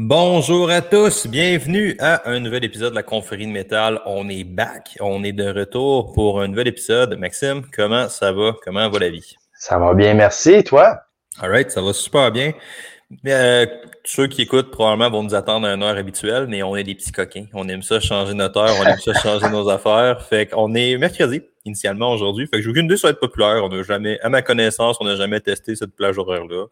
Bonjour à tous, bienvenue à un nouvel épisode de la confrérie de métal. On est back, on est de retour pour un nouvel épisode. Maxime, comment ça va? Comment va la vie? Ça va bien, merci. Toi? All right, ça va super bien. Euh, ceux qui écoutent probablement vont nous attendre à une heure habituelle, mais on est des petits coquins. On aime ça changer notre heure, on aime ça changer nos affaires. Fait qu'on est mercredi initialement aujourd'hui. Fait que j'ai aucune idée sur être populaire. On n'a jamais, à ma connaissance, on n'a jamais testé cette plage horaire-là.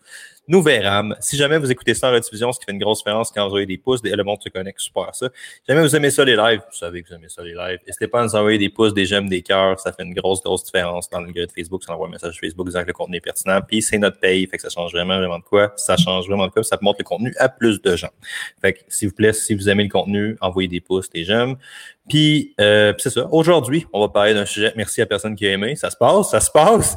Nous verrons. Si jamais vous écoutez ça en rediffusion, ce qui fait une grosse différence quand vous avez des pouces, le monde se connecte super à ça. Si jamais vous aimez ça les lives, vous savez que vous aimez ça les lives. N'hésitez pas à nous envoyer des pouces, des j'aime, des cœurs. Ça fait une grosse, grosse différence dans le grid Facebook. Ça envoie un message Facebook disant que le contenu est pertinent. Puis c'est notre paye. Fait que ça change vraiment, vraiment de quoi? Ça change vraiment de quoi? Ça montre le contenu à plus de gens. Fait que, s'il vous plaît, si vous aimez le contenu, envoyez des pouces, des j'aime. Puis, euh, c'est ça. Aujourd'hui, on va parler d'un sujet. Merci à personne qui a aimé. Ça se passe, ça se passe.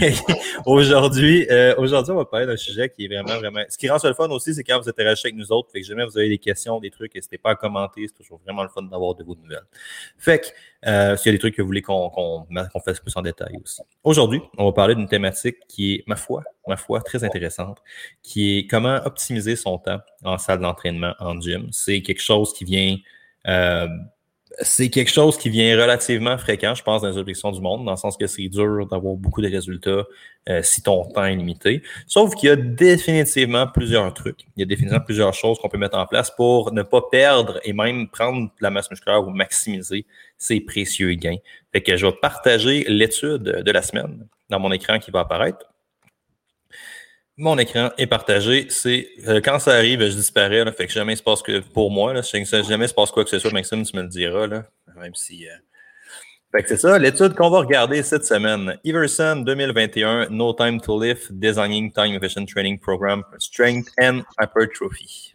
aujourd'hui, euh, aujourd'hui, on va parler d'un sujet qui est vraiment, vraiment. Ce qui rend ça le fun aussi, c'est quand vous interagissez avec nous autres. Fait que jamais vous avez des questions, des trucs, n'hésitez pas à commenter. C'est toujours vraiment le fun d'avoir de vos nouvelles. Fait que, euh, s'il y a des trucs que vous voulez qu'on fasse plus en détail aussi. Aujourd'hui, on va parler d'une thématique qui est, ma foi, ma foi, très intéressante, qui est comment optimiser son temps en salle d'entraînement, en gym. C'est quelque chose qui vient euh, c'est quelque chose qui vient relativement fréquent, je pense, dans les objections du monde, dans le sens que c'est dur d'avoir beaucoup de résultats euh, si ton temps est limité. Sauf qu'il y a définitivement plusieurs trucs. Il y a définitivement plusieurs choses qu'on peut mettre en place pour ne pas perdre et même prendre la masse musculaire ou maximiser ses précieux gains. Fait que je vais partager l'étude de la semaine dans mon écran qui va apparaître. Mon écran est partagé. C'est euh, quand ça arrive, je disparais. Là, fait que jamais se passe que pour moi. Là, jamais il se passe quoi que ce soit, Maxime, tu me le diras. Là, même si. Euh, fait que c'est ça, l'étude qu'on va regarder cette semaine. Everson 2021, No Time to Live, Designing Time Efficient Training Program for Strength and Hypertrophy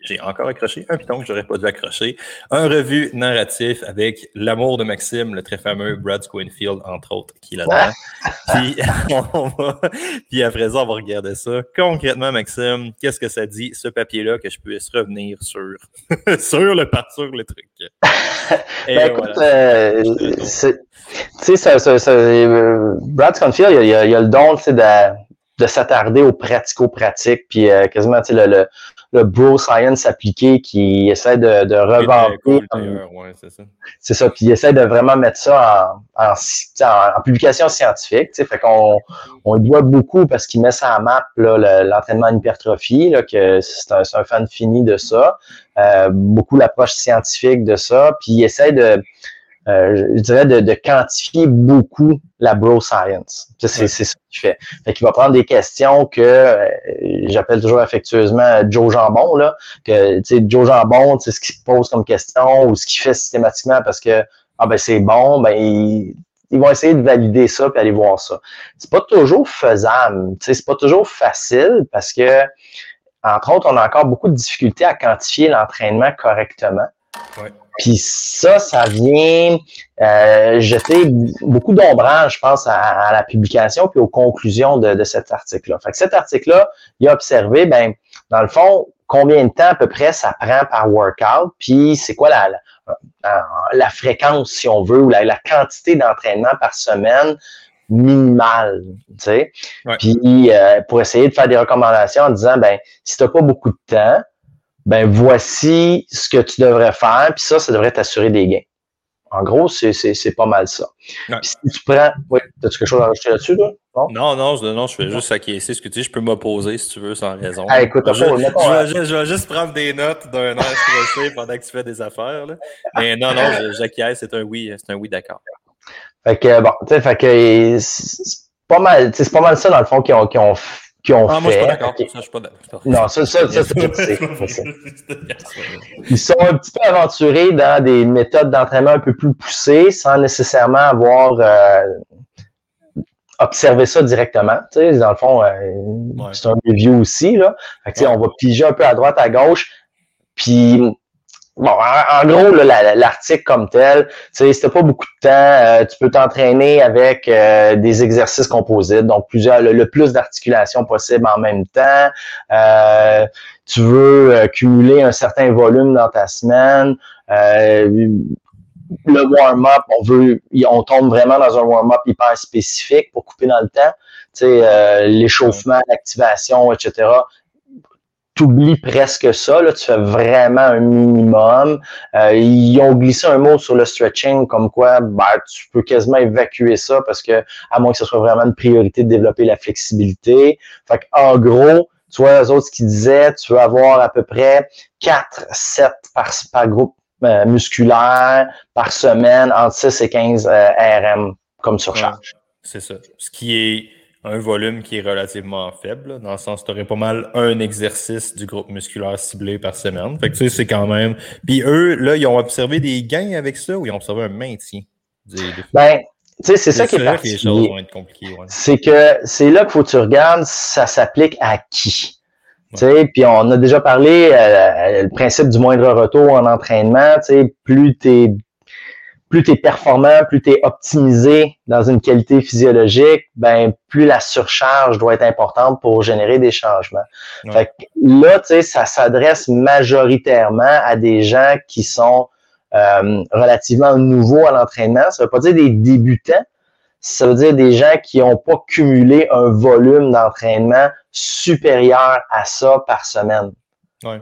j'ai encore accroché un piton que j'aurais pas dû accrocher. Un revue narratif avec l'amour de Maxime, le très fameux Brad Squinfield, entre autres, qui est là-dedans. puis, puis après ça, on va regarder ça. Concrètement, Maxime, qu'est-ce que ça dit, ce papier-là, que je puisse revenir sur, sur le sur le truc? ben, écoute, euh, tu sais, ça, euh, Brad Squinfield, il y a, il a le don de, de s'attarder aux pratico-pratiques, puis euh, quasiment le, le, le, bro science appliqué qui essaie de, de revendre. c'est ça. puis il essaie de vraiment mettre ça en, en, en publication scientifique. Fait qu'on on doit beaucoup parce qu'il met ça en map l'entraînement en hypertrophie, là, que c'est un, un, fan fini de ça. Euh, beaucoup l'approche scientifique de ça, puis il essaie de euh, je dirais, de, de, quantifier beaucoup la bro science. C'est ce qu'il fait. Fait qu'il va prendre des questions que euh, j'appelle toujours affectueusement Joe Jambon, là, que tu sais, Joe Jambon, tu sais, ce qu'il pose comme question ou ce qu'il fait systématiquement parce que ah ben c'est bon, ben ils, vont essayer de valider ça puis aller voir ça. C'est pas toujours faisable, c'est pas toujours facile parce que entre autres, on a encore beaucoup de difficultés à quantifier l'entraînement correctement. Puis ça, ça vient euh, jeter beaucoup d'ombrage, je pense, à, la publication puis aux conclusions de, de cet article-là. Fait que cet article-là, il a observé, ben, dans le fond, combien de temps à peu près ça prend par workout, puis c'est quoi la, la, la, fréquence, si on veut, ou la, la quantité d'entraînement par semaine minimale, tu sais. Puis euh, pour essayer de faire des recommandations en disant, ben, si tu n'as pas beaucoup de temps, ben voici ce que tu devrais faire, puis ça, ça devrait t'assurer des gains. En gros, c'est pas mal ça. si tu prends. Oui, as-tu quelque chose à rajouter là-dessus, toi? Non? non, non, non, je fais juste acquiescer ce que tu dis. Je peux m'opposer si tu veux, sans raison. Ah, écoute, je, je, je, vais juste prendre des notes d'un air stressé pendant que tu fais des affaires. Là. Mais non, non, j'acquiesce, c'est un oui, c'est un oui d'accord. Fait que bon, tu sais, fait que c'est pas mal, c'est pas mal ça dans le fond qui ont, qui ont qui ont ah, fait. Moi, je suis pas d'accord. Ça, je suis pas d'accord. Non, ça, ça, ça, c'est Ils sont un petit peu aventurés dans des méthodes d'entraînement un peu plus poussées sans nécessairement avoir euh, observé ça directement. Tu sais, dans le fond, euh, c'est un review aussi. Là. Fait que, On va piger un peu à droite, à gauche. Puis Bon, en, gros, l'article comme tel, tu sais, c'était pas beaucoup de temps. Euh, tu peux t'entraîner avec euh, des exercices composites, donc plusieurs, le, plus d'articulation possible en même temps. Euh, tu veux cumuler un certain volume dans ta semaine. le warm-up, on veut, on tombe vraiment dans un warm-up hyper spécifique pour couper dans le temps. Tu sais, l'échauffement, l'activation, etc oublies presque ça, là, tu fais vraiment un minimum. Euh, ils ont glissé un mot sur le stretching, comme quoi ben, tu peux quasiment évacuer ça parce que, à moins que ce soit vraiment une priorité de développer la flexibilité. Fait en gros, tu vois, les autres qui disaient, tu veux avoir à peu près 4 sets par, par groupe euh, musculaire par semaine entre 6 et 15 euh, RM comme surcharge. c'est ça. Ce qui est un volume qui est relativement faible, dans le sens tu aurais pas mal un exercice du groupe musculaire ciblé par semaine. Fait que tu sais, c'est quand même. Puis eux, là, ils ont observé des gains avec ça ou ils ont observé un maintien? Ben, tu sais, c'est ça qui est particulier. C'est que c'est là qu'il faut que tu regardes, ça s'applique à qui? Tu sais, puis on a déjà parlé euh, le principe du moindre retour en entraînement. Tu sais, plus tu plus tu es performant, plus tu es optimisé dans une qualité physiologique, ben plus la surcharge doit être importante pour générer des changements. Fait que là, tu sais, ça s'adresse majoritairement à des gens qui sont euh, relativement nouveaux à l'entraînement. Ça veut pas dire des débutants, ça veut dire des gens qui n'ont pas cumulé un volume d'entraînement supérieur à ça par semaine. Ouais.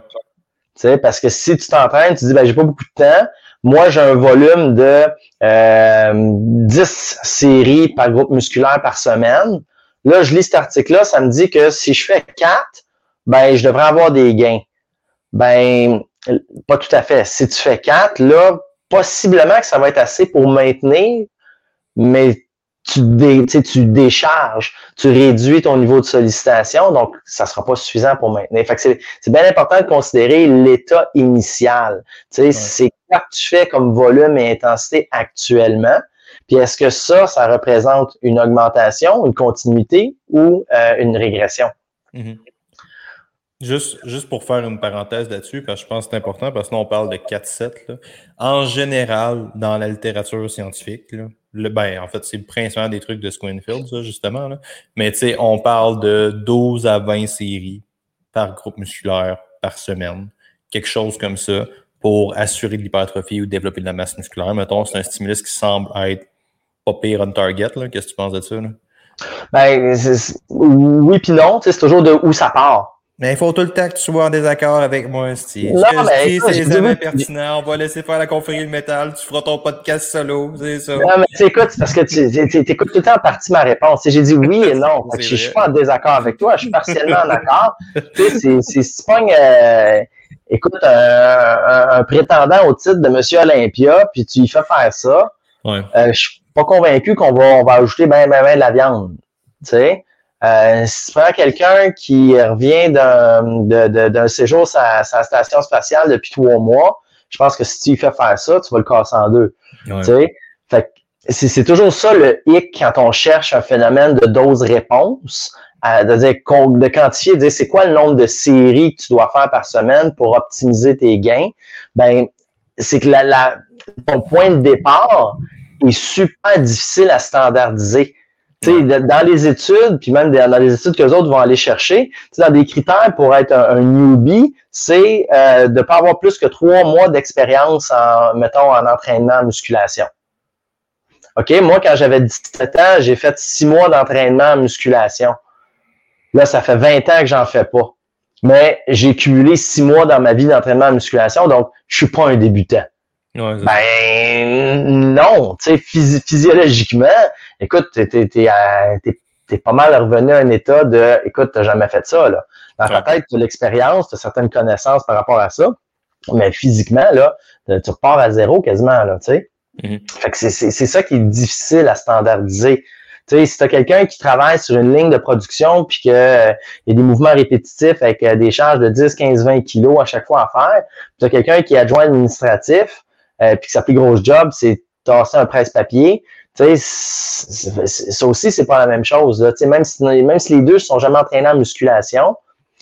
Tu sais, parce que si tu t'entraînes, tu dis ben j'ai pas beaucoup de temps, moi, j'ai un volume de euh, 10 séries par groupe musculaire par semaine. Là, je lis cet article-là, ça me dit que si je fais 4, ben, je devrais avoir des gains. Ben, pas tout à fait. Si tu fais 4, là, possiblement que ça va être assez pour maintenir, mais tu, tu décharges, tu réduis ton niveau de sollicitation, donc ça sera pas suffisant pour maintenir. Fait c'est, bien important de considérer l'état initial. C'est que tu fais comme volume et intensité actuellement, puis est-ce que ça, ça représente une augmentation, une continuité ou euh, une régression? Mm-hmm. Juste, juste pour faire une parenthèse là-dessus, parce que je pense que c'est important, parce que là, on parle de 4-7. En général, dans la littérature scientifique, le, ben, en fait, c'est principalement des trucs de Squinfield, justement. Mais tu sais, on parle de 12 à 20 séries par groupe musculaire par semaine. Quelque chose comme ça pour assurer de l'hypertrophie ou développer de la masse musculaire. Mettons, c'est un stimulus qui semble être pas pire on target. Qu'est-ce que tu penses de ça? Là? Ben, oui puis non. C'est toujours de où ça part. Mais il faut tout le temps que tu sois en désaccord avec moi, Steve. Non, mais c'est jamais pertinent. On va laisser faire la confrérie de métal. Tu feras ton podcast solo. C'est ça. Non, mais tu écoutes, parce que tu écoutes tout le temps en partie ma réponse. J'ai dit oui et non. je, ne suis pas en désaccord avec toi. Je suis partiellement en accord. tu sais, c'est si tu pognes, euh, écoute, un, un, prétendant au titre de Monsieur Olympia, puis tu lui fais faire ça, ouais. euh, je suis pas convaincu qu'on va, on va ajouter ben, ben, ben de la viande. Tu sais? Euh, si tu prends quelqu'un qui revient d'un séjour à sa station spatiale depuis trois mois, je pense que si tu lui fais faire ça, tu vas le casser en deux. c'est toujours ça le hic quand on cherche un phénomène de dose-réponse, de, quantifier, de dire c'est quoi le nombre de séries que tu dois faire par semaine pour optimiser tes gains? Ben, c'est que la, ton point de départ est super difficile à standardiser dans les études, puis même dans les études que les autres vont aller chercher, dans des critères pour être un, newbie, c'est euh, de ne pas avoir plus que trois mois d'expérience en, mettons, en entraînement en musculation. OK, moi, quand j'avais 17 ans, j'ai fait six mois d'entraînement en musculation. Là, ça fait 20 ans que j'en fais pas. Mais j'ai cumulé six mois dans ma vie d'entraînement en musculation, donc je suis pas un débutant. ben non, tu sais, physiologiquement, écoute, t'es, t'es, pas mal revenu à un état de, écoute, t'as jamais fait ça, là. Dans ta tête, tu as l'expérience, tu as certaines connaissances par rapport à ça, mais physiquement, là, tu repars à zéro quasiment, là, tu sais. Mm-hmm. Fait que c'est, c'est, ça qui est difficile à standardiser. Sais, si tu as quelqu'un qui travaille sur une ligne de production puis qu'il euh, y a des mouvements répétitifs avec euh, des charges de 10, 15, 20 kilos à chaque fois à faire, tu as quelqu'un qui est adjoint administratif euh, puis que sa plus grosse job, c'est tasser un presse-papier, tu sais, ça aussi, c'est pas la même chose. Même, si, même si les deux sont jamais entraînés en musculation,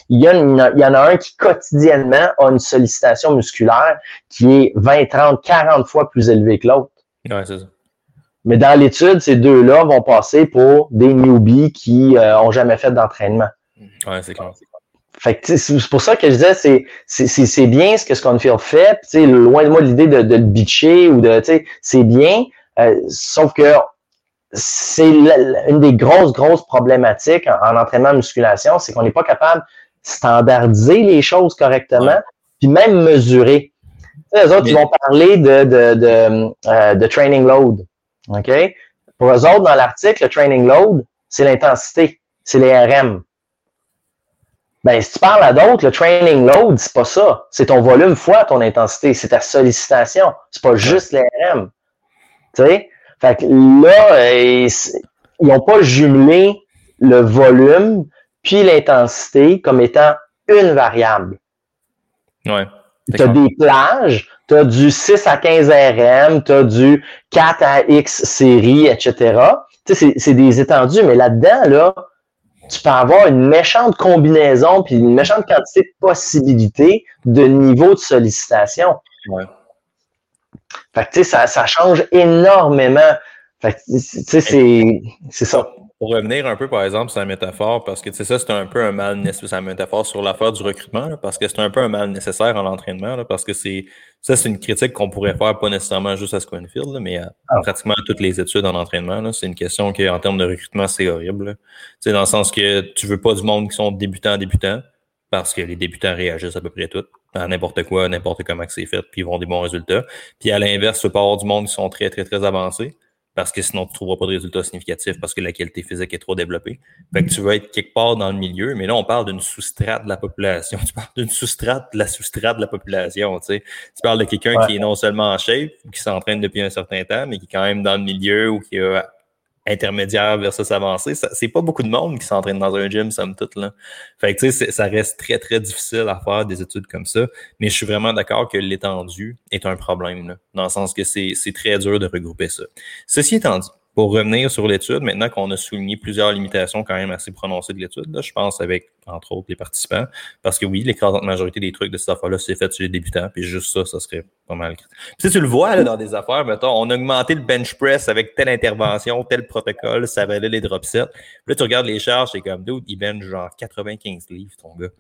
il y, il y en a un qui quotidiennement a une sollicitation musculaire qui est 20, 30, 40 fois plus élevée que l'autre. Ouais, c'est ça. Mais dans l'étude, ces deux-là vont passer pour des newbies qui n'ont euh, jamais fait d'entraînement. Ouais, c'est clair. Fait que c'est pour ça que je disais, c'est, c'est, bien ce que Sconfield fait. loin de moi l'idée de, de le bitcher ou de, c'est bien, euh, sauf que c'est une des grosses, grosses problématiques en, entraînement de musculation, c'est qu'on n'est pas capable standardiser les choses correctement, puis même mesurer. les autres, ils vont parler de, de, de, euh, de, training load. OK? Pour eux autres, dans l'article, le training load, c'est l'intensité, c'est les RM. Ben, si tu parles à d'autres, le training load, c'est pas ça. C'est ton volume fois ton intensité. C'est ta sollicitation. C'est pas juste les RM. Tu sais? Fait que là, euh, ils n'ont pas jumelé le volume puis l'intensité comme étant une variable. Ouais. Tu as des plages, tu as du 6 à 15 RM, tu as du 4 à X série, etc. Tu sais, c'est des étendues, mais là-dedans, là, tu peux avoir une méchante combinaison puis une méchante quantité de possibilités de niveau de sollicitation. Ouais. Fait que, tu sais, ça, ça change énormément. Fait que, tu sais, c'est ça. Pour revenir un peu, par exemple, sur la métaphore, parce que tu sais, ça, c'est un peu un mal nécessaire, la métaphore sur l'affaire du recrutement, parce que c'est un peu un mal nécessaire en entraînement, parce que c'est ça, c'est une critique qu'on pourrait faire pas nécessairement juste à Squinfield, mais à ah. pratiquement toutes les études en entraînement. C'est une question qui, en termes de recrutement, c'est horrible. C'est dans le sens que tu veux pas du monde qui sont débutants, débutants, parce que les débutants réagissent à peu près tout, à n'importe quoi, n'importe comment que c'est fait, puis ils vont des bons résultats. Puis à l'inverse, tu veux pas avoir du monde qui sont très, très, très avancés parce que sinon tu ne trouveras pas de résultats significatifs parce que la qualité physique est trop développée. Fait que tu vas être quelque part dans le milieu, mais là, on parle d'une sous-strate de la population. Tu parles d'une sous-strate de la sous-strate de la population. Tu, sais. tu parles de quelqu'un qui est non seulement en shape, qui s'entraîne depuis un certain temps, mais qui est quand même dans le milieu ou qui a intermédiaire versus avancé, c'est pas beaucoup de monde qui s'entraîne dans un gym, somme toute. Là. Fait que, tu sais, ça reste très, très difficile à faire des études comme ça. Mais je suis vraiment d'accord que l'étendue est un problème, là, dans le sens que c'est très dur de regrouper ça. Ceci étant dit, pour revenir sur l'étude, maintenant qu'on a souligné plusieurs limitations quand même assez prononcées de l'étude, je pense avec, entre autres, les participants, parce que oui, l'écrasante majorité des trucs de cette affaire-là, c'est fait sur les débutants, puis juste ça, ça serait pas mal. Puis si tu le vois là, dans des affaires, mettons, on a augmenté le bench press avec telle intervention, tel protocole, ça valait les drop sets. Puis là, tu regardes les charges, c'est comme, dude, il bench genre 95 livres, ton gars.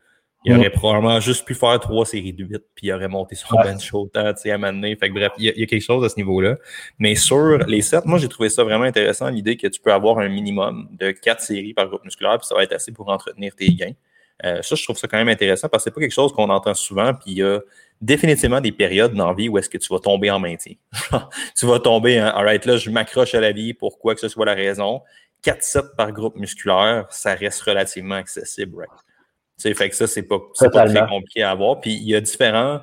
Il aurait probablement juste pu faire trois séries de 8, puis il aurait monté son bench autant, tu sais, à m'amener. Fait que bref, il y, a, quelque chose à ce niveau-là. Mais sur les 7, moi, j'ai trouvé ça vraiment intéressant, l'idée que tu peux avoir un minimum de quatre séries par groupe musculaire, puis ça va être assez pour entretenir tes gains. Euh, ça, je trouve ça quand même intéressant parce que c'est pas quelque chose qu'on entend souvent, puis il y a définitivement des périodes dans la vie où est-ce que tu vas tomber en maintien. tu vas tomber, hein, alright, là, je m'accroche à la vie pour quoi que ce soit la raison. 4 sets par groupe musculaire, ça reste relativement accessible, right? Fait que ça, c'est pas, pas très compliqué à avoir. Puis il y a différents.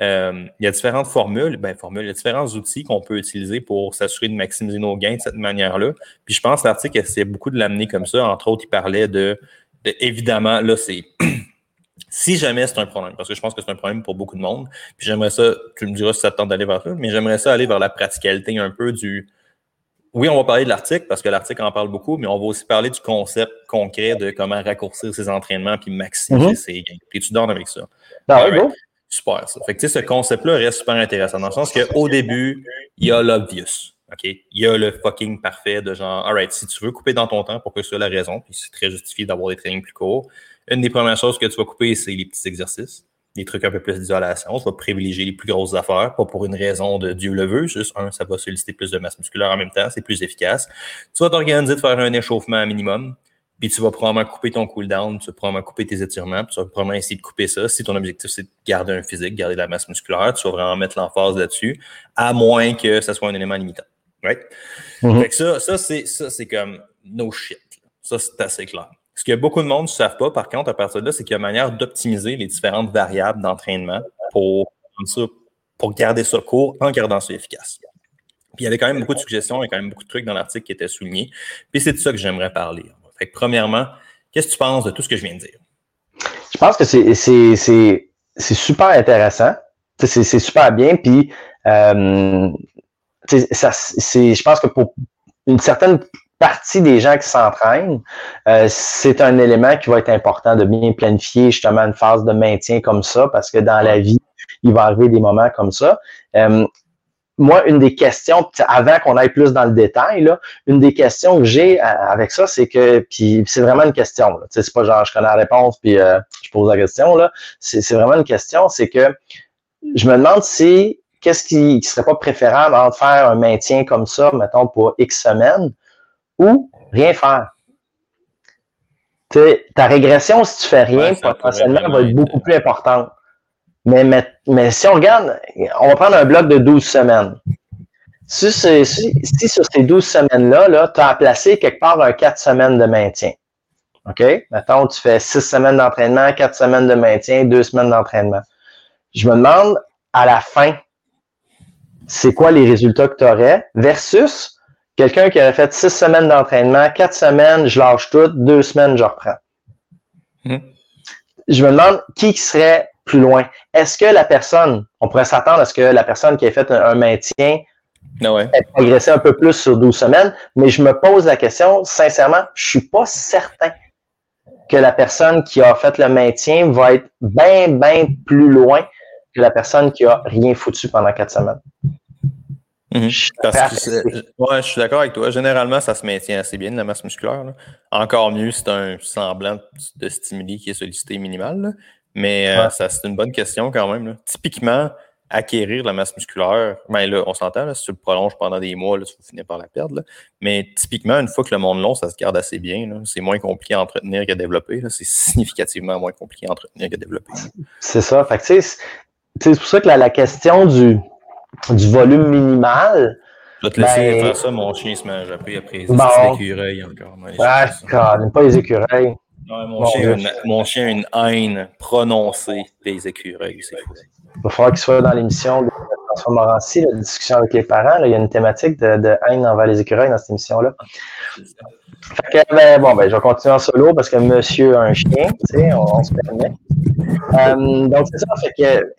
Euh, il y a différentes formules, ben formules, il y a différents outils qu'on peut utiliser pour s'assurer de maximiser nos gains de cette manière-là. Puis je pense que l'article essaie beaucoup de l'amener comme ça. Entre autres, il parlait de, évidemment, là, c'est si jamais c'est un problème, parce que je pense que c'est un problème pour beaucoup de monde. Puis j'aimerais ça, tu me diras si ça te tente d'aller vers ça, mais j'aimerais ça aller vers la praticalité un peu du oui, on va parler de l'article parce que l'article en parle beaucoup, mais on va aussi parler du concept concret de comment raccourcir ses entraînements puis maximiser mm-hmm. ses gains. Et tu donnes avec ça? Ah super, ça. Fait que, ce concept-là reste super intéressant dans le sens qu'au début, il y a l'obvious. OK? Il y a le fucking parfait de genre, alright, si tu veux couper dans ton temps pour que ce soit la raison, puis c'est très justifié d'avoir des trainings plus courts, une des premières choses que tu vas couper, c'est les petits exercices des trucs un peu plus d'isolation. Ça va privilégier les plus grosses affaires, pas pour une raison de Dieu le veut, juste un, ça va solliciter plus de masse musculaire en même temps, c'est plus efficace. Tu vas t'organiser de faire un échauffement minimum, puis tu vas probablement couper ton cool-down, tu vas probablement couper tes étirements, puis tu vas probablement essayer de couper ça. Si ton objectif, c'est de garder un physique, garder de la masse musculaire, tu vas vraiment mettre l'emphase là-dessus, à moins que ça soit un élément limitant. Right? Mm-hmm. Fait que ça, ça c'est, ça, c'est comme no shit. Ça, c'est assez clair. Ce que beaucoup de monde ne savent pas, par contre, à partir de là, c'est qu'il y a une manière d'optimiser les différentes variables d'entraînement pour, pour garder ça court en gardant ça efficace. Puis il y avait quand même beaucoup de suggestions, il y a quand même beaucoup de trucs dans l'article qui étaient soulignés. Puis c'est de ça que j'aimerais parler. Fait que, premièrement, qu'est-ce que tu penses de tout ce que je viens de dire? Je pense que c'est super intéressant. C'est super bien. Puis, euh, je pense que pour une certaine partie des gens qui s'entraînent, euh, c'est un élément qui va être important de bien planifier justement une phase de maintien comme ça, parce que dans la vie, il va arriver des moments comme ça. Euh, moi, une des questions, avant qu'on aille plus dans le détail, là, une des questions que j'ai euh, avec ça, c'est que, puis c'est vraiment une question. C'est pas genre je connais la réponse puis je pose la question là. C'est vraiment une question, c'est que je me demande si qu'est-ce qui, qui serait pas préférable de faire un maintien comme ça, mettons pour X semaines, ou rien faire. ta régression, si tu fais rien, potentiellement, va être beaucoup plus importante. Mais, mais, si on regarde, on va prendre un bloc de 12 semaines. Si, si, sur ces 12 semaines-là, -là, tu as placé quelque part un 4 semaines de maintien. OK? Maintenant, tu fais 6 semaines d'entraînement, 4 semaines de maintien, 2 semaines d'entraînement. Je me demande, à la fin, c'est quoi les résultats que tu aurais versus quelqu'un qui aurait fait 6 semaines d'entraînement, 4 semaines, je lâche tout, 2 semaines, je reprends. Hmm. Je me demande qui serait plus loin. Est-ce que la personne, on pourrait s'attendre à ce que la personne qui a fait un, maintien ah ouais. ait progressé un peu plus sur 12 semaines, mais je me pose la question, sincèrement, je suis pas certain que la personne qui a fait le maintien va être bien, bien plus loin que la personne qui a rien foutu pendant quatre semaines. Mhm. Je suis d'accord avec toi. Généralement, ça se maintient assez bien, la masse musculaire. Encore mieux, c'est un semblant de stimuli qui est sollicité minimal. Mais euh, ça, c'est une bonne question quand même. Typiquement, acquérir la masse musculaire, ben là, on s'entend, si tu le prolonges pendant des mois, là, tu vas finir par la perdre. Mais typiquement, une fois que le monde long, ça se garde assez bien. C'est moins compliqué à entretenir qu'à développer. C'est significativement moins compliqué à entretenir qu'à développer. C'est ça. c'est pour ça que la, question du, du volume minimal. Je vais te laisser ben, faire ça, mon chien se mange après, après les bon. écureuils encore. Ah, pas les écureuils mon, chien, une, mon, chien, a une haine prononcée des écureuils, c'est fou. Il va falloir qu'il soit dans l'émission de François Morancy, la discussion avec les parents. il y a une thématique de, de haine envers les écureuils dans cette émission-là. Fait que, ben, bon, ben, je vais continuer en solo parce que monsieur a un chien, tu sais, on, se permet. Euh, donc, c'est ça, fait que,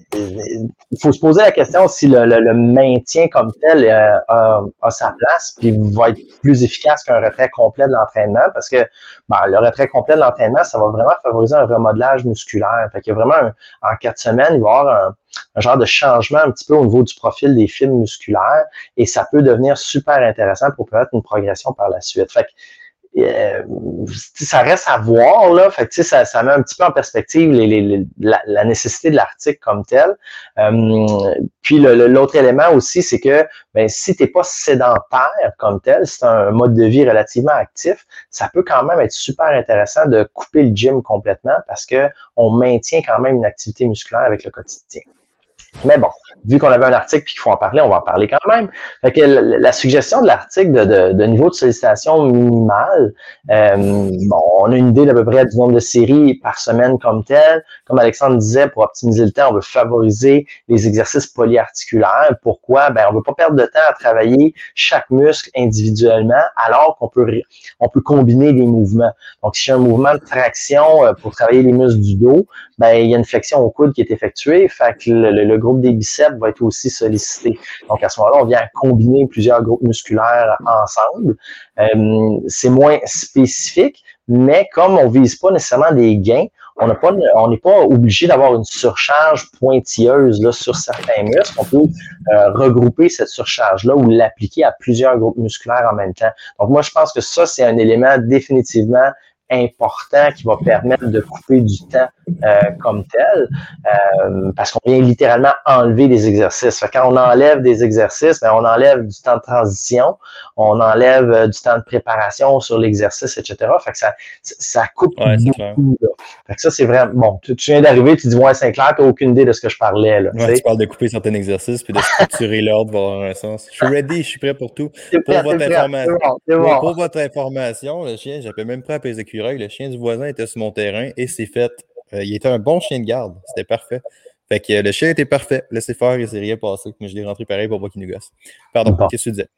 il faut se poser la question si le, le, maintien comme tel euh, a, sa place, puis va être plus efficace qu'un retrait complet de l'entraînement, parce que ben, le retrait complet de l'entraînement, ça va vraiment favoriser un remodelage musculaire. Fait a vraiment, en quatre semaines, il va y avoir un, un genre de changement un petit peu au niveau du profil des fibres musculaires et ça peut devenir super intéressant pour permettre une progression par la suite. Fait que, euh, ça reste à voir, là. Fait que, ça, ça met un petit peu en perspective les, la, nécessité de l'article comme tel. Euh, puis l'autre élément aussi, c'est que ben, si tu n'es pas sédentaire comme tel, c'est un mode de vie relativement actif, ça peut quand même être super intéressant de couper le gym complètement parce que on maintient quand même une activité musculaire avec le quotidien. Mais bon, vu qu'on avait un article et qu'il faut en parler, on va en parler quand même. Fait que la, suggestion de l'article de, niveau de sollicitation minimal, euh, bon, on a une idée d'à peu près du nombre de séries par semaine comme tel. Comme Alexandre disait, pour optimiser le temps, on veut favoriser les exercices polyarticulaires. Pourquoi? Ben, on veut pas perdre de temps à travailler chaque muscle individuellement, alors qu'on peut, on peut combiner les mouvements. Donc, si j'ai un mouvement de traction euh, pour travailler les muscles du dos, ben, il y a une flexion au coude qui est effectuée. Fait que le, le groupe des biceps va être aussi sollicité. Donc, à ce moment-là, on vient combiner plusieurs groupes musculaires ensemble. Euh, c'est moins spécifique, mais comme on vise pas nécessairement des gains, on n'est pas, on pas obligé d'avoir une surcharge pointilleuse là, sur certains muscles. On peut euh, regrouper cette surcharge-là ou l'appliquer à plusieurs groupes musculaires en même temps. Donc, moi, je pense que ça, c'est un élément définitivement important qui va permettre de couper du temps euh, comme tel, euh, parce qu'on vient littéralement enlever des exercices. quand on enlève des exercices, ben, on enlève du temps de transition, on enlève euh, du temps de préparation sur l'exercice, etc. Fait que ça, ça coupe beaucoup. Fait que ça, c'est vraiment bon. Tu, viens d'arriver, tu dis ouais, c'est clair, tu n'as aucune idée de ce que je parlais. Tu parles de couper certains exercices puis de structurer l'ordre avoir un sens. Je suis ready, je suis prêt pour tout. Pour, votre, information, pour votre information, le chien, j'appelle même prêt à les Le chien du voisin était sur mon terrain et c'est fait euh, il était un bon chien de garde. C'était parfait. Fait que euh, le chien était parfait. Laissez faire, il s'est rien passé. Mais je l'ai rentré pareil pour pas qu'il nous gosse. Pardon, qu'est-ce que tu disais?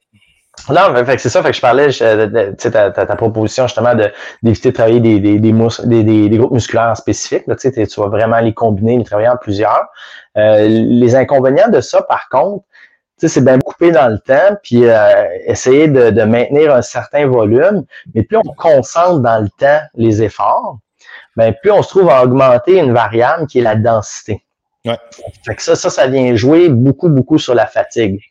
Non, fait c'est ça, fait que je parlais de, ta, ta, ta, proposition justement d'éviter de, travailler des, des, des, des, des, groupes musculaires spécifiques. Là, tu vas vraiment les combiner, les travailler en plusieurs. Euh, les inconvénients de ça, par contre, c'est bien couper dans le temps, puis essayer de, de, maintenir un certain volume, mais plus on concentre dans le temps les efforts, ben, plus on se trouve à augmenter une variable qui est la densité. Ouais. Fait que ça, ça, ça vient jouer beaucoup, beaucoup sur la fatigue.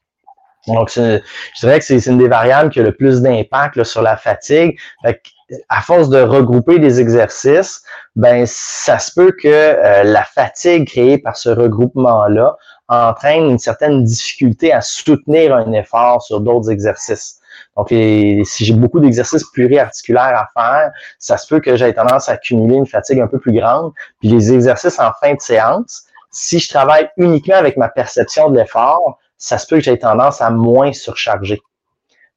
Donc, je dirais que c'est une des variables qui a le plus d'impact sur la fatigue. Fait que, à force de regrouper des exercices, ben ça se peut que euh, la fatigue créée par ce regroupement-là entraîne une certaine difficulté à soutenir un effort sur d'autres exercices. Donc, si j'ai beaucoup d'exercices pluriarticulaires à faire, ça se peut que j'ai tendance à accumuler une fatigue un peu plus grande. Puis les exercices en fin de séance, si je travaille uniquement avec ma perception de l'effort, ça se peut que j'ai tendance à moins surcharger.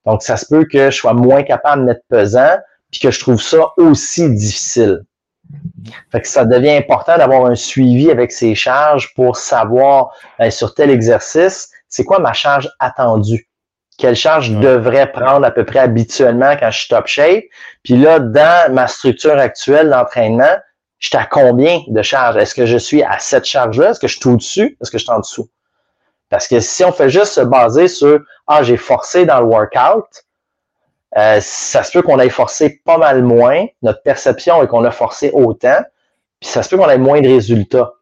Donc, ça se peut que je sois moins capable de mettre pesant, puis que je trouve ça aussi difficile. Fait que ça devient important d'avoir un suivi avec ces charges pour savoir ben, sur tel exercice, c'est quoi ma charge attendue? Quelle charge je devrais prendre à peu près habituellement quand je suis top shape? Puis là, dans ma structure actuelle d'entraînement, je suis à combien de charges? Est-ce que je suis à cette charge-là? Est-ce que je suis au-dessus? Est-ce que je suis en dessous? Parce que si on fait juste se baser sur Ah, j'ai forcé dans le workout, euh, ça se peut qu'on ait forcé pas mal moins. Notre perception est qu'on a forcé autant, puis ça se peut qu'on ait moins de résultats.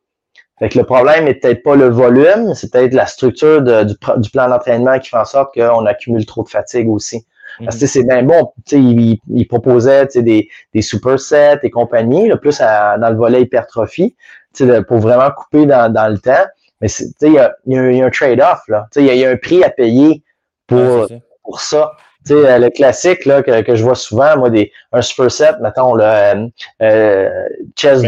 Fait que le problème n'est peut-être pas le volume, c'est peut-être la structure du, plan d'entraînement qui fait en sorte qu'on accumule trop de fatigue aussi. Parce que mhm. c'est bien bon, il, il proposait des, des supersets et compagnie, le plus dans le volet hypertrophie, pour vraiment couper dans, dans le temps. Mais il y a, y, a, un trade-off. Il y, a un prix à payer pour, pour ça. Tu sais, le classique là, que, que, je vois souvent, moi, des, un superset, mettons, le euh, euh, chest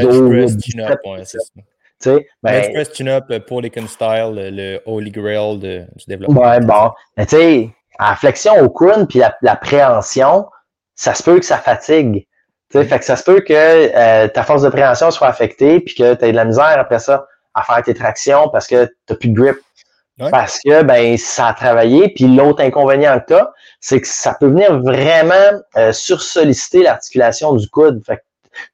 sais, ben, press chin-up pour les style, le, holy grail de, du développement. Ouais, bon. Mais tu sais, la flexion au coude puis la, la, préhension, ça se peut que ça fatigue. Tu sais, fait que ça se peut que euh, ta force de préhension soit affectée puis que tu aies de la misère après ça à faire tes tractions parce que tu n'as plus de grip. Parce que ben ça a travaillé. Puis l'autre inconvénient que tu c'est que ça peut venir vraiment euh, sursolliciter l'articulation du coude. Fait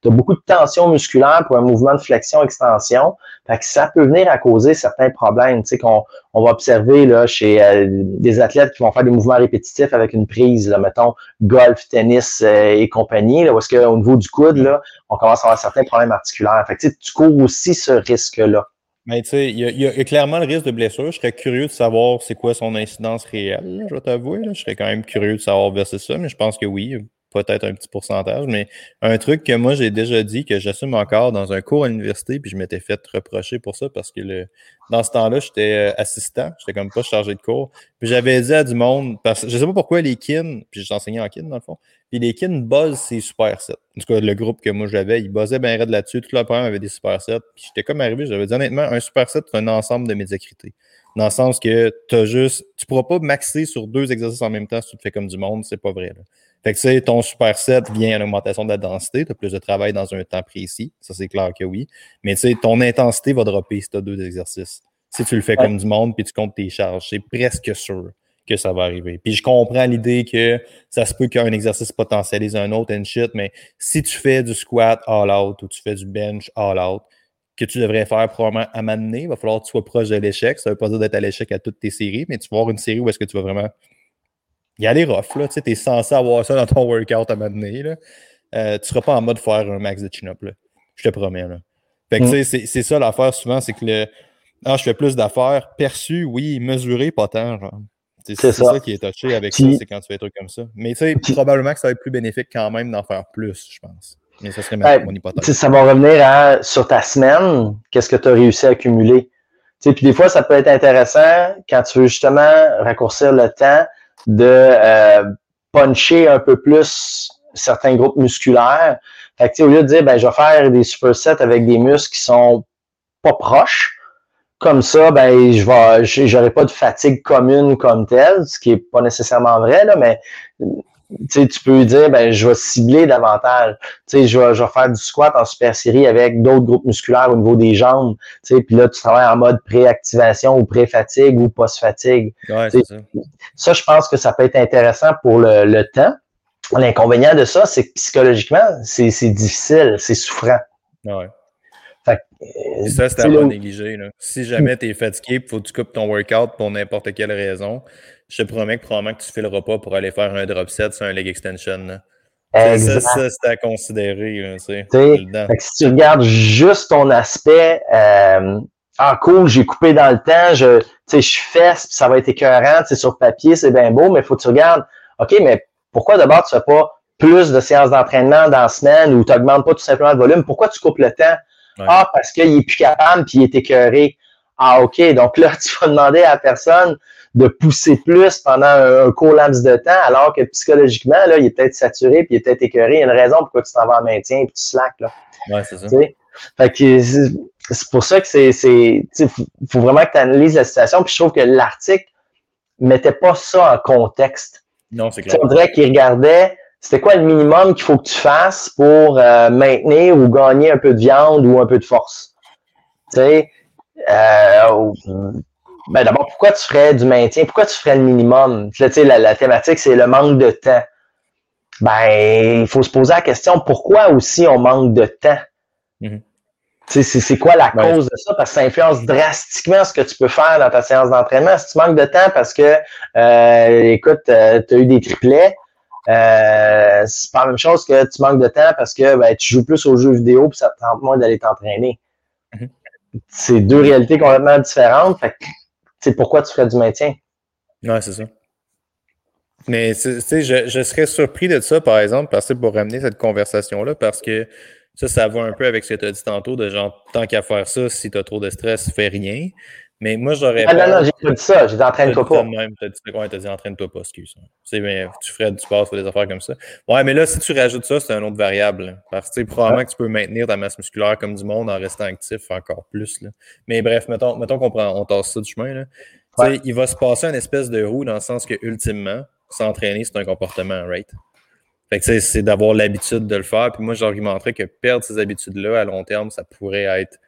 tu as beaucoup de tension musculaire pour un mouvement de flexion-extension. Fait que ça peut venir à causer certains problèmes, tu sais, qu'on on va observer là, chez euh, des athlètes qui vont faire des mouvements répétitifs avec une prise, là, mettons, golf, tennis euh, et compagnie, là, où est-ce qu'au niveau du coude, là, on commence à avoir certains problèmes articulaires. Fait que, tu cours aussi ce risque-là. Mais tu sais, il y, a clairement le risque de blessure. Je serais curieux de savoir c'est quoi son incidence réelle, je vais t'avouer. Je serais quand même curieux de savoir verser ça, mais je pense que oui peut-être un petit pourcentage, mais un truc que moi j'ai déjà dit, que j'assume encore dans un cours à l'université, puis je m'étais fait reprocher pour ça parce que le, dans ce temps-là, j'étais euh, assistant, j'étais comme pas chargé de cours. Puis j'avais dit à du monde, parce que je sais pas pourquoi les kin, puis j'enseignais en kin dans le fond, puis les kin buzzent ces supersets. En tout cas, le groupe que moi j'avais, ils buzzaient bien raide là-dessus, tout le programme avait des supersets. Puis j'étais comme arrivé, j'avais dit honnêtement, un superset, c'est un ensemble de médiocrité. Dans le sens que tu juste, tu pourras pas maxer sur deux exercices en même temps si tu te fais comme du monde, c'est pas vrai. Là. Fait que tu sais, ton superset vient à l'augmentation de la densité, tu as plus de travail dans un temps précis, ça c'est clair que oui. Mais tu sais, ton intensité va dropper si tu as deux exercices. Si tu le fais comme du monde puis tu comptes tes charges, c'est presque sûr que ça va arriver. Puis je comprends l'idée que ça se peut qu'un exercice potentialise un autre and shit, mais si tu fais du squat all out ou tu fais du bench all out, que tu devrais faire probablement à m'amener. Il va falloir que tu sois proche de l'échec. Ça ne veut pas dire d'être à l'échec à toutes tes séries, mais tu vas avoir une série où est-ce que tu vas vraiment y aller rough. Là. Tu es censé avoir ça dans ton workout à m'amener. Euh, tu ne seras pas en mode faire un max de chin-up. Je te promets. Là. Fait que, mm. c'est ça l'affaire souvent, c'est que le. Ah, je fais plus d'affaires. Perçu, oui, mesuré, pas tant. C'est ça. ça. qui est touché avec ça, c'est quand tu fais des trucs comme ça. Mais tu sais, probablement que ça va être plus bénéfique quand même d'en faire plus, je pense. Mais ça serait mon hypothèse. Ça va revenir à, sur ta semaine, qu'est-ce que tu as réussi à accumuler. Puis des fois, ça peut être intéressant quand tu veux justement raccourcir le temps de euh, puncher un peu plus certains groupes musculaires. Fait au lieu de dire ben, je vais faire des supersets avec des muscles qui sont pas proches, comme ça, ben, je vais, j'aurai pas de fatigue commune comme telle, ce qui est pas nécessairement vrai, là, mais tu peux dire, ben, je vais cibler davantage. Tu je vais, je vais faire du squat en super série avec d'autres groupes musculaires au niveau des jambes. Tu puis là, tu travailles en mode pré-activation ou pré-fatigue ou post-fatigue. ça. ça, je pense que ça peut être intéressant pour le, le temps. L'inconvénient de ça, c'est que psychologiquement, c'est difficile, c'est souffrant. Ouais. Euh, ça, c'est à pas négliger. Si jamais tu es fatigué il faut que tu coupes ton workout pour n'importe quelle raison, je te promets que probablement que tu fileras pas pour aller faire un drop set sur un leg extension. Ça, ça c'est à considérer. si tu regardes juste ton aspect, euh, ah cool, j'ai coupé dans le temps, je, je fesse, ça va être écœurant, sur papier, c'est bien beau, mais il faut que tu regardes, OK, mais pourquoi d'abord tu ne fais pas plus de séances d'entraînement dans la semaine ou tu n'augmentes pas tout simplement le volume? Pourquoi tu coupes le temps? Ah, parce qu'il est plus capable puis il est écœuré. Ah, OK. Donc là, tu vas demander à la personne de pousser plus pendant un, court laps de temps, alors que psychologiquement, là, il est peut-être saturé, puis il est peut-être écœuré. Il y a une raison pourquoi tu t'en vas en maintien et tu slack. Là. Ouais, c'est ça. Fait que c'est pour ça que c'est. Il faut vraiment que tu analyses la situation. Puis je trouve que l'article mettait pas ça en contexte. Non, c'est clair. On dirait qu'il regardait c'était quoi le minimum qu'il faut que tu fasses pour euh, maintenir ou gagner un peu de viande ou un peu de force. Tu sais, euh, ben d'abord, pourquoi tu ferais du maintien? Pourquoi tu ferais le minimum? Tu sais, la, la thématique, c'est le manque de temps. Ben, il faut se poser la question pourquoi aussi on manque de temps? Mm-hmm. C'est quoi la cause de ça? Parce que ça influence drastiquement ce que tu peux faire dans ta séance d'entraînement. Si tu manques de temps parce que, euh, écoute, euh, tu as eu des triplets, euh, c'est pas la même chose que tu manques de temps parce que ben, tu joues plus aux jeux vidéo puis ça te tente moins d'aller t'entraîner. Mm-hmm. C'est deux réalités complètement différentes. Fait c'est pourquoi tu ferais du maintien. Ouais, c'est ça. Mais je, je serais surpris de ça, par exemple, parce que pour ramener cette conversation-là, parce que ça, ça va un peu avec ce que tu as dit tantôt, de genre, tant qu'à faire ça, si tu as trop de stress, fais rien. Mais moi, j'aurais ah, Non, non, j'ai pas dit ça. J'ai dit entraîne-toi pas. Même, t'as dit, ouais, t'as dit entraîne-toi pas, excuse. C'est, mais tu ferais du sport, tu des affaires comme ça. Ouais, mais là, si tu rajoutes ça, c'est une autre variable. Parce que probablement que tu peux maintenir ta masse musculaire comme du monde en restant actif encore plus. Là. Mais bref, mettons, mettons qu'on prend, on tasse ça du chemin. Là. Il va se passer une espèce de roue dans le sens que, ultimement, s'entraîner, c'est un comportement, right? Fait que c'est d'avoir l'habitude de le faire. Puis moi, j'argumenterais que perdre ces habitudes-là à long terme, ça pourrait être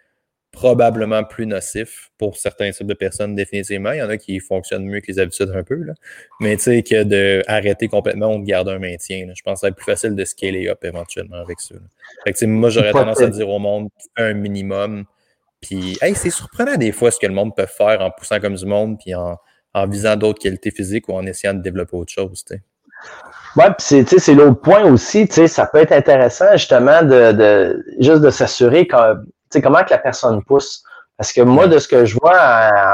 probablement plus nocif pour certains types de personnes définitivement. Il y en a qui fonctionnent mieux que les habitudes un peu. Là. Mais tu sais, que d'arrêter complètement ou de garder un maintien. Je pense que c'est plus facile de scaler up éventuellement avec ça. Fait que, moi, j'aurais tendance à dire au monde un minimum. Puis, hey, c'est surprenant des fois ce que le monde peut faire en poussant comme du monde, puis en, en visant d'autres qualités physiques ou en essayant de développer autre chose. T'sais. Ouais, puis c'est l'autre point aussi, tu sais, ça peut être intéressant justement de, de juste de s'assurer que comment que la personne pousse? Parce que moi, de ce que je vois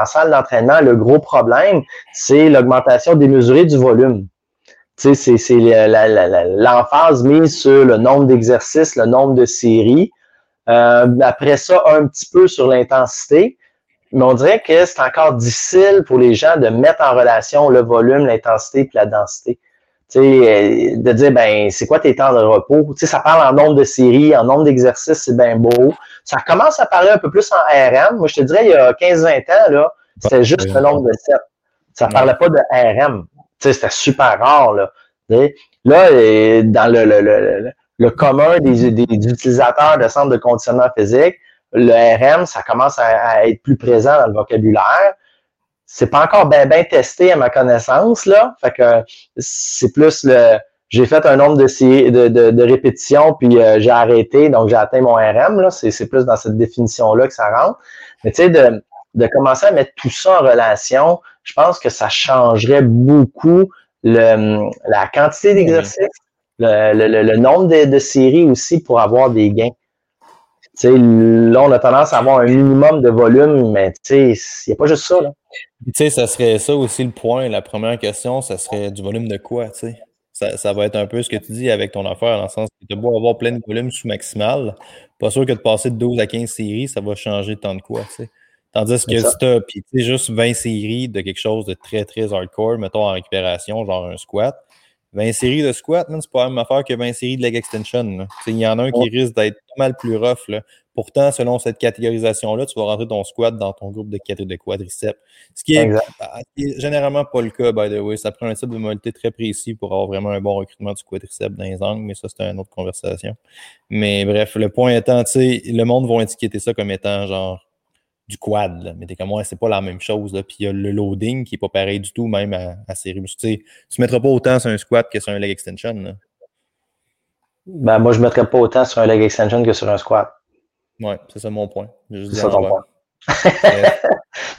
en, salle d'entraînement, le gros problème, c'est l'augmentation démesurée du volume. C'est l'emphase mise sur le nombre d'exercices, le nombre de séries. Euh, après ça, un petit peu sur l'intensité. Mais on dirait que c'est encore difficile pour les gens de mettre en relation le volume, l'intensité et la densité. Euh, de dire, ben, c'est quoi tes temps de repos? sais, ça parle en nombre de séries, en nombre d'exercices, c'est bien beau. Ça commence à parler un peu plus en RM. Moi, je te dirais, il y a 15-20 ans, là, c'était juste le nombre de sets. Ça ne parlait pas de RM. C'était super rare. Là, là euh, dans le, le, le, le commun des, des, utilisateurs de centres de conditionnement physique, le RM, ça commence à, à, être plus présent dans le vocabulaire c'est pas encore bien ben testé à ma connaissance, là. Fait que c'est plus le. J'ai fait un nombre de, de, de, de répétitions, puis euh, j'ai arrêté, donc j'ai atteint mon RM. Là. C'est, plus dans cette définition-là que ça rentre. Mais tu sais, de, de commencer à mettre tout ça en relation, je pense que ça changerait beaucoup le, la quantité d'exercices, le, le, le, nombre de, de séries aussi pour avoir des gains là, on a tendance à avoir un minimum de volume, mais il n'y a pas juste ça. Là. Tu sais, ça serait ça aussi le point. La première question, ça serait du volume de quoi, tu sais? Ça, ça, va être un peu ce que tu dis avec ton affaire, dans le sens que tu beau avoir plein de volumes sous maximal. Pas sûr que de passer de 12 à 15 séries, ça va changer tant de quoi, tu sais? Tandis que si tu as juste 20 séries de quelque chose de très, très hardcore, mettons en récupération, genre un squat, 20 séries de squat, c'est pas la même affaire que 20 séries de leg extension. Il y en a un qui risque d'être pas mal plus rough. Là. Pourtant, selon cette catégorisation-là, tu vas rentrer ton squat dans ton groupe de, de quadriceps. Ce qui est, ah, généralement pas le cas, by the way. Ça prend un type de mobilité très précis pour avoir vraiment un bon recrutement du quadriceps dans les angles, mais ça, c'est une autre conversation. Mais bref, le point étant, tu sais, le monde va étiqueter ça comme étant genre du quad. Mais t'es comme, ouais, c'est pas la même chose. Puis il y a le loading qui est pas pareil du tout, même à, à série. Tu sais, tu mettras pas autant sur un squat que sur un leg extension. Ben, moi, je mettrais pas autant sur un leg extension que sur un squat. Ouais, c'est ça mon point. C'est ça ton point.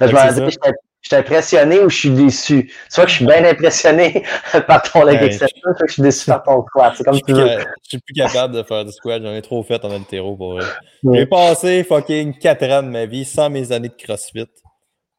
Ben, je m'en je suis impressionné ou je suis déçu? Soit que je suis bien impressionné par ton leg extension, soit que je suis déçu par ton squat. C'est comme tu veux. Je suis plus capable de faire du squat. J'en ai trop fait en altéro pour vrai. J'ai passé fucking 4 ans de ma vie sans mes années de CrossFit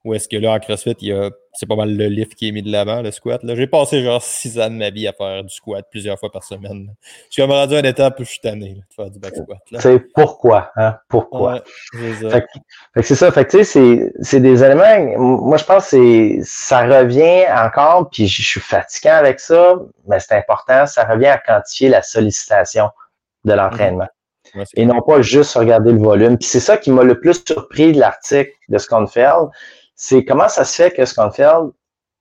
Ou est-ce que là, en CrossFit, il y a c'est pas mal le lift qui est mis de l'avant, le squat. J'ai passé genre six ans de ma vie à faire du squat plusieurs fois par semaine. Je suis comme rendu à une étape où je suis tanné de faire du back squat. C'est pourquoi, hein? Pourquoi? c'est ça. Fait que, c'est des éléments. Moi, je pense que ça revient encore, puis je suis fatiguant avec ça, mais c'est important, ça revient à quantifier la sollicitation de l'entraînement. Mhm. et non pas juste regarder le volume. Puis c'est ça qui m'a le plus surpris de l'article de Sconfeld, c'est comment ça se fait que Sconfield,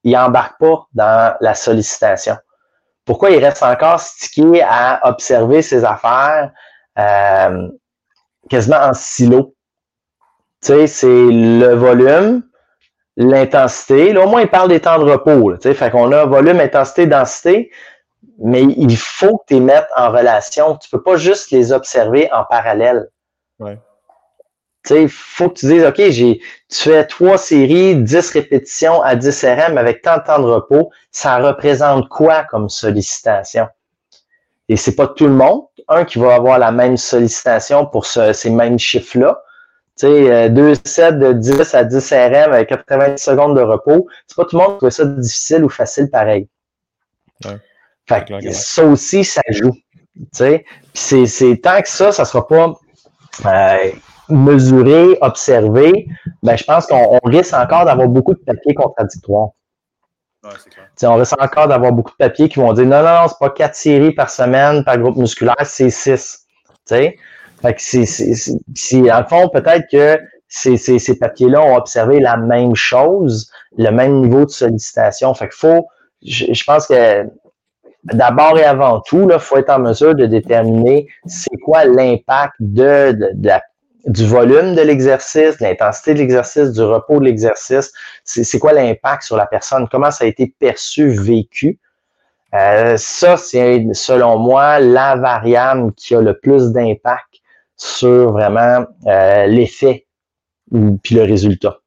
il embarque pas dans la sollicitation? Pourquoi il reste encore stické à observer ses affaires euh, quasiment en silo? Tu sais, c'est le volume, l'intensité. Là, au moins, il parle des temps de repos. tu sais, fait qu'on a volume, intensité, densité, mais il faut que tu les mettes en relation. Tu peux pas juste les observer en parallèle. Ouais. Tu sais, il faut que tu dises, OK, j'ai, tu fais trois séries, 10 répétitions à 10 RM avec tant de temps de repos. Ça représente quoi comme sollicitation? Et c'est pas tout le monde, un, qui va avoir la même sollicitation pour ces mêmes chiffres-là. Tu sais, euh, deux sets de 10 à 10 RM avec 80 secondes de repos. C'est pas tout le monde qui trouve ça difficile ou facile pareil. Ouais. Fait que ça aussi, ça joue. Tu sais, c'est, c'est tant que ça, ça sera pas euh, mesurer, observer, ben, je pense qu'on risque encore d'avoir beaucoup de papiers contradictoires. On risque encore d'avoir beaucoup de papiers qui vont dire non, non, non, c'est pas quatre séries par semaine par groupe musculaire, c'est six. Fait que c'est, en fond, peut-être que ces, ces, ces papiers-là ont observé la même chose, le même niveau de sollicitation. Fait qu'il faut, je, pense que d'abord et avant tout, il faut être en mesure de déterminer c'est quoi l'impact de, de, de, la du volume de l'exercice, de l'intensité de l'exercice, du repos de l'exercice. C'est quoi l'impact sur la personne? Comment ça a été perçu, vécu? Euh, ça, c'est selon moi la variable qui a le plus d'impact sur vraiment euh, l'effet puis le résultat.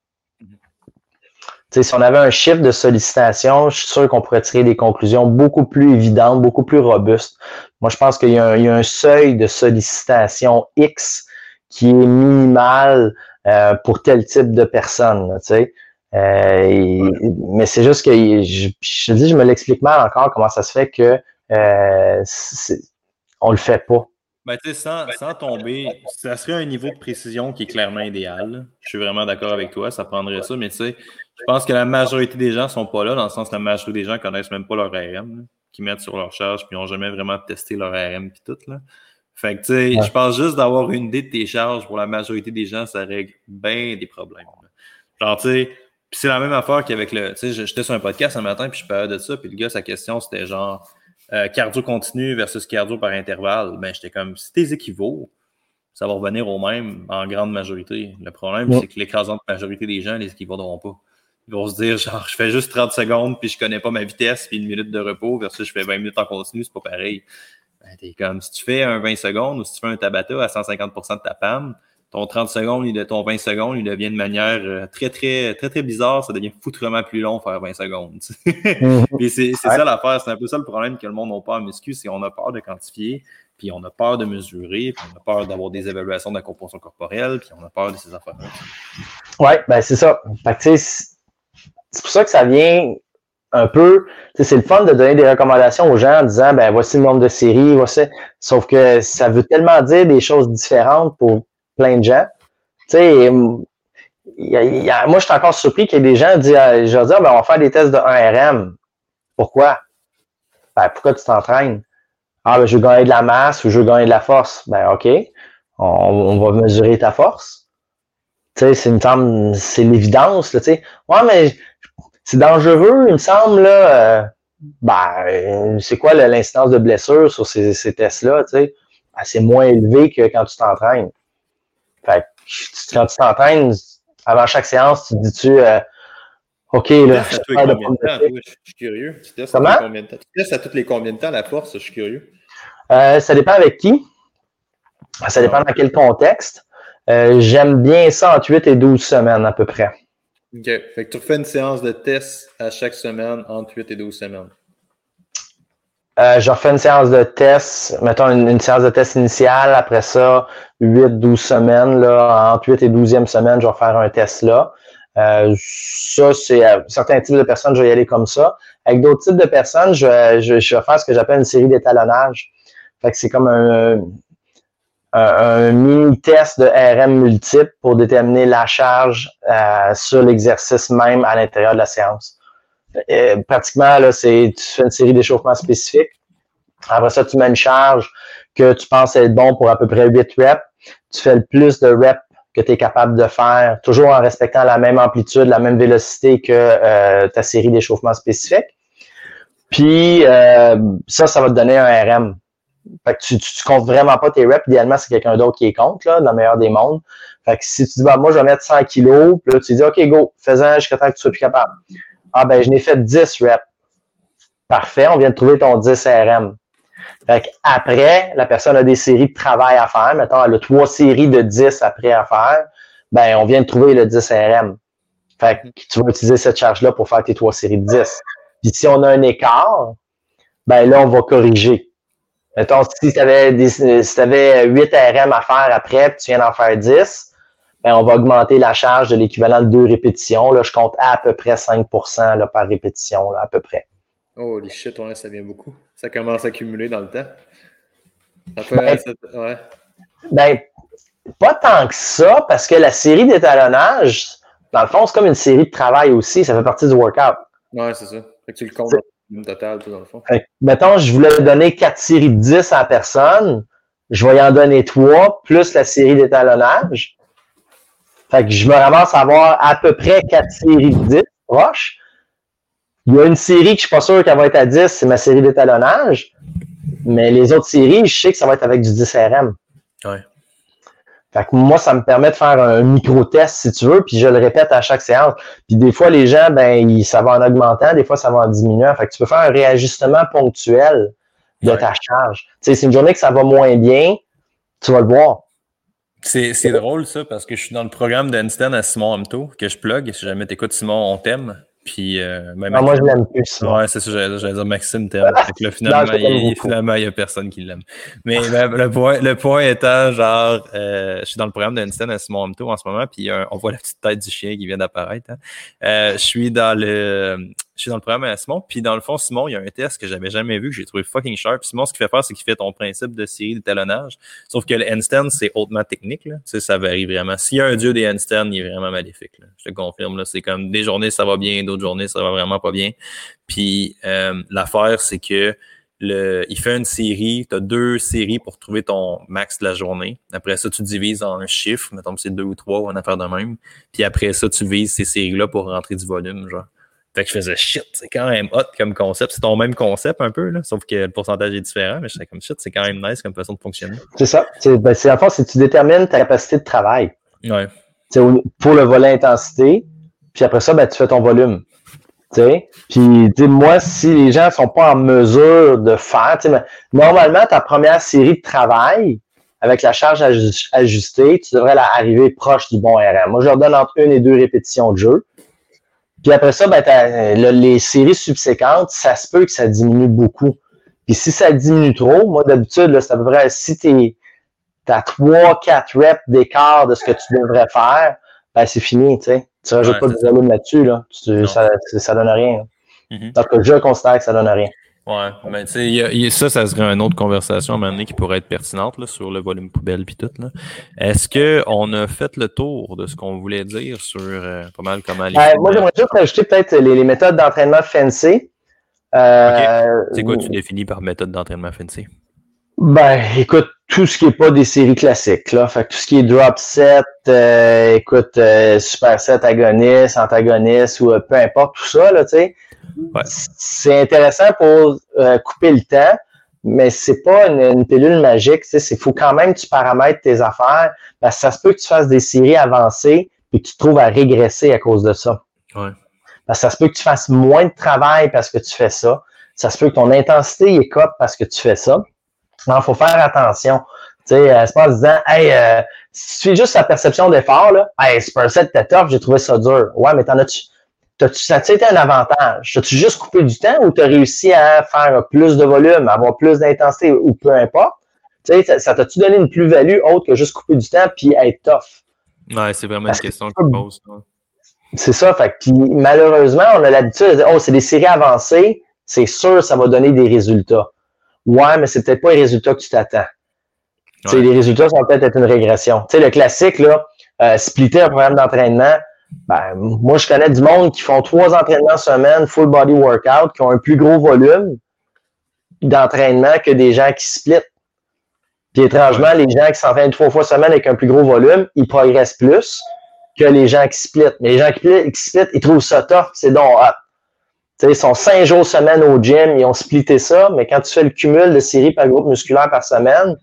si on avait un chiffre de sollicitation, je suis sûr qu'on pourrait tirer des conclusions beaucoup plus évidentes, beaucoup plus robustes. Moi, je pense qu'il y, y, a un seuil de sollicitation X qui est minimal euh, pour tel type de personne. Tu sais. Euh, mais c'est juste que je, je dis, je me l'explique mal encore comment ça se fait que euh, on le fait pas. Ben, sans, sans tomber, ça serait un niveau de précision qui est clairement idéal. Je suis vraiment d'accord avec toi, ça prendrait ça, mais tu sais, je pense que la majorité des gens sont pas là, dans le sens que la majorité des gens connaissent même pas leur RM, qui mettent sur leur charge, puis n'ont jamais vraiment testé leur RM puis tout. Là. Fait que, tu sais, je pense juste d'avoir une idée de tes charges pour la majorité des gens, ça règle bien des problèmes. Genre, tu sais, puis c'est la même affaire qu'avec le. Tu sais, j'étais sur un podcast un matin, puis je parlais de ça, puis le gars, sa question, c'était genre euh, cardio continu versus cardio par intervalle. Ben, j'étais comme, si t'es équivaut, ça va revenir au même en grande majorité. Le problème, c'est que l'écrasante majorité des gens, les équivaudront pas. Ils vont se dire, genre, je fais juste 30 secondes, puis je connais pas ma vitesse, puis une minute de repos, versus je fais 20 minutes en continu, c'est pas pareil. Ben, comme si tu fais un 20 secondes ou si tu fais un Tabata à 150% de ta PAM, ton 30 secondes, ton 20 secondes, il devient de manière euh, très, très, très, très bizarre. Ça devient foutrement plus long faire 20 secondes. Mhm. c'est ça l'affaire. C'est un peu ça le problème que le monde n'a pas en muscu, c'est qu'on a peur de quantifier, puis on a peur de mesurer, puis on a peur d'avoir des évaluations de la composition corporelle, puis on a peur de ces affaires-là. Oui, ben c'est ça. C'est pour ça que ça vient un peu, c'est le fun de donner des recommandations aux gens en disant, ben voici le nombre de séries, voici. Sauf que ça veut tellement dire des choses différentes pour plein de gens. Tu sais, moi, je suis encore surpris qu'il y ait des gens qui disent, euh, je vais dire, ben, on va faire des tests de 1RM. Pourquoi? Ben, pourquoi tu t'entraînes? Ah, ben, je veux gagner de la masse ou je veux gagner de la force. Ben, OK. On, on va mesurer ta force. Tu sais, c'est une c'est l'évidence, tu sais. Ouais, mais c'est dangereux, il me semble, là. Euh, ben, c'est quoi l'incidence de blessure sur ces, ces tests-là, tu sais? Ben, c'est moins élevé que quand tu t'entraînes. Fait quand tu t'entraînes, avant chaque séance, tu te dis-tu, euh, OK, là, je, de je suis curieux. Tu testes, Comment? À tu testes à toutes les combien de temps la force? Je suis curieux. Euh, ça dépend avec qui. Ça dépend dans quel contexte. Euh, j'aime bien ça entre 8 et 12 semaines à peu près. OK. Fait que tu refais une séance de test à chaque semaine entre 8 et 12 semaines. Euh, je refais une séance de test, mettons une, séance de test initiale, après ça, 8-12 semaines, là, entre 8 et 12e semaine, je vais faire un test là. Euh, ça, c'est certains types de personnes, je vais y aller comme ça. Avec d'autres types de personnes, je vais, je, vais faire ce que j'appelle une série d'étalonnage. Fait que c'est comme un, un, mini-test de RM multiple pour déterminer la charge sur l'exercice même à l'intérieur de la séance. pratiquement, là, c'est tu fais une série d'échauffements spécifiques. Après ça, tu mets une charge que tu penses être bon pour à peu près 8 reps. Tu fais le plus de reps que tu es capable de faire, toujours en respectant la même amplitude, la même vélocité que euh, ta série d'échauffement spécifique. Puis euh, ça, ça va te donner un RM. Fait que tu, tu, comptes vraiment pas tes reps. Idéalement, c'est quelqu'un d'autre qui est compte, là, dans le meilleur des mondes. Fait que si tu dis, bah, moi, je vais mettre 100 kilos, puis là, tu dis, OK, go, fais-en jusqu'à temps que tu sois plus capable. Ah, ben, je n'ai fait 10 reps. Parfait, on vient de trouver ton 10 RM. Fait après, la personne a des séries de travail à faire. Mettons, elle a trois séries de 10 après à faire. Ben, on vient de trouver le 10 RM. Fait que tu vas utiliser cette charge-là pour faire tes trois séries de 10. Puis si on a un écart, ben là, on va corriger. Mettons, si tu avais, si avais 8 RM à faire après, puis tu viens d'en faire 10, ben, on va augmenter la charge de l'équivalent de deux répétitions. Là, je compte à peu près 5 là, par répétition, là, à peu près. Oh, les shit, ouais, ça vient beaucoup. Ça commence à accumuler dans le temps. ben, ouais. ben, pas tant que ça, parce que la série d'étalonnage, dans le fond, c'est comme une série de travail aussi. Ça fait partie du workout. Ouais, c'est ça. Fait que tu le comptes total, tout dans le fond. mettons, je voulais donner quatre séries de 10 à la personne. Je vais y en donner trois, plus la série d'étalonnage. Fait que je me ramasse à avoir à peu près quatre séries de 10 proches. Il y a une série que je suis pas sûr qu'elle va être à 10, c'est ma série d'étalonnage. Mais les autres séries, je sais que ça va être avec du 10 RM. Ouais. Fait que moi, ça me permet de faire un micro-test, si tu veux, puis je le répète à chaque séance. Puis des fois, les gens, ben, ça va en augmentant, des fois, ça va en diminuant. Fait que tu peux faire un réajustement ponctuel de ta charge. Tu sais, c'est une journée que ça va moins bien, tu vas le voir. C'est drôle, ça, parce que je suis dans le programme d'Einstein à Simon Amto, que je plug. Si jamais t'écoutes Simon, on t'aime. Puis, euh, ah, moi, je l'aime plus. Ouais, c'est ça, j'allais dire Maxime t'aime. là, finalement, il, finalement, il n'y a personne qui l'aime. Mais le, point, le point étant, genre, euh, je suis dans le programme d'Einstein à Simon Amto en ce moment, puis on voit la petite tête du chien qui vient d'apparaître. Hein. Euh, je suis dans le suis dans le programme à Simon. Puis dans le fond, Simon, il y a un test que j'avais jamais vu, que j'ai trouvé fucking sharp. Simon, ce qu'il fait faire, c'est qu'il fait ton principe de série d'étalonnage. Sauf que le handstand, c'est hautement technique. Là. Sais, ça varie vraiment. S'il y a un dieu des handstands, il est vraiment maléfique. Là. Je te confirme. Là. C'est comme des journées, ça va bien, d'autres journées, ça va vraiment pas bien. Puis euh, l'affaire, c'est que le, il fait une série, tu as deux séries pour trouver ton max de la journée. Après ça, tu divises en un chiffre, mettons que c'est deux ou trois ou une affaire de même. Puis après ça, tu vises ces séries-là pour rentrer du volume, genre. Fait que je faisais shit, c'est quand même hot comme concept. C'est ton même concept un peu, là, sauf que le pourcentage est différent, mais je faisais comme shit, c'est quand même nice comme façon de fonctionner. C'est ça. C'est ben, en fait, c'est tu détermines ta capacité de travail. Ouais. pour le volet intensité, puis après ça, ben, tu fais ton volume. T'sais? Puis moi, si les gens ne sont pas en mesure de faire, normalement, ta première série de travail, avec la charge ajustée, tu devrais la arriver proche du bon RM. Moi, je leur donne entre une et deux répétitions de jeu. Puis après ça, ben, les séries subséquentes, ça se peut que ça diminue beaucoup. Puis si ça diminue trop, moi d'habitude, c'est à peu près si tu as 3-4 reps d'écart de ce que tu devrais faire, ben c'est fini, tu sais. Tu rajoutes pas de volume là-dessus, là. ça, ça donne rien. Mm-hmm. Donc, je considère que ça donne rien. Ouais, mais tu sais, ça, ça serait une autre conversation à qui pourrait être pertinente là, sur le volume poubelle puis tout. Est-ce qu'on a fait le tour de ce qu'on voulait dire sur euh, pas mal comment les. Euh, moi, j'aimerais juste rajouter peut-être les, méthodes d'entraînement fancy. Euh, C'est quoi tu définis par méthode d'entraînement fancy? Ben, écoute, tout ce qui n'est pas des séries classiques, là. Fait tout ce qui est drop set, euh, écoute, super set agoniste, antagoniste ou peu importe tout ça, là, tu sais. C'est intéressant pour euh, couper le temps, mais c'est pas une, pilule magique. Il faut quand même que tu paramètres tes affaires parce que ça se peut que tu fasses des séries avancées et que tu te trouves à régresser à cause de ça. Parce que ça se peut que tu fasses moins de travail parce que tu fais ça. Ça se peut que ton intensité est cop parce que tu fais ça. Il faut faire attention. Tu sais, euh, c'est pas en disant, hey, euh, si tu fais juste la perception d'effort, là, hey, c'est pas un set, t'es top, j'ai trouvé ça dur. Ouais, mais t'en as-tu, ça a été un avantage? As-tu juste coupé du temps ou tu as réussi à faire plus de volume, avoir plus d'intensité ou peu importe? Sais, ça t'a-tu donné une plus-value autre que juste couper du temps puis être tough? Ouais, c'est vraiment une question que tu poses. C'est ça. Fait puis malheureusement, on a l'habitude de dire Oh, c'est des séries avancées, c'est sûr ça va donner des résultats. Ouais, mais c'est peut-être pas les résultats que tu t'attends. Les résultats vont peut-être être une régression. sais, le classique, là, euh, splitter un programme d'entraînement, ben, moi, je connais du monde qui font trois entraînements semaine, full body workout, qui ont un plus gros volume d'entraînement que des gens qui splitent. Puis étrangement, les gens qui s'entraînent trois fois semaine avec un plus gros volume, ils progressent plus que les gens qui splitent. Mais les gens qui, splitent, ils trouvent ça tough, c'est donc hot. ils sont cinq jours semaine au gym, ils ont splitté ça, mais quand tu fais le cumul de séries par groupe musculaire par semaine,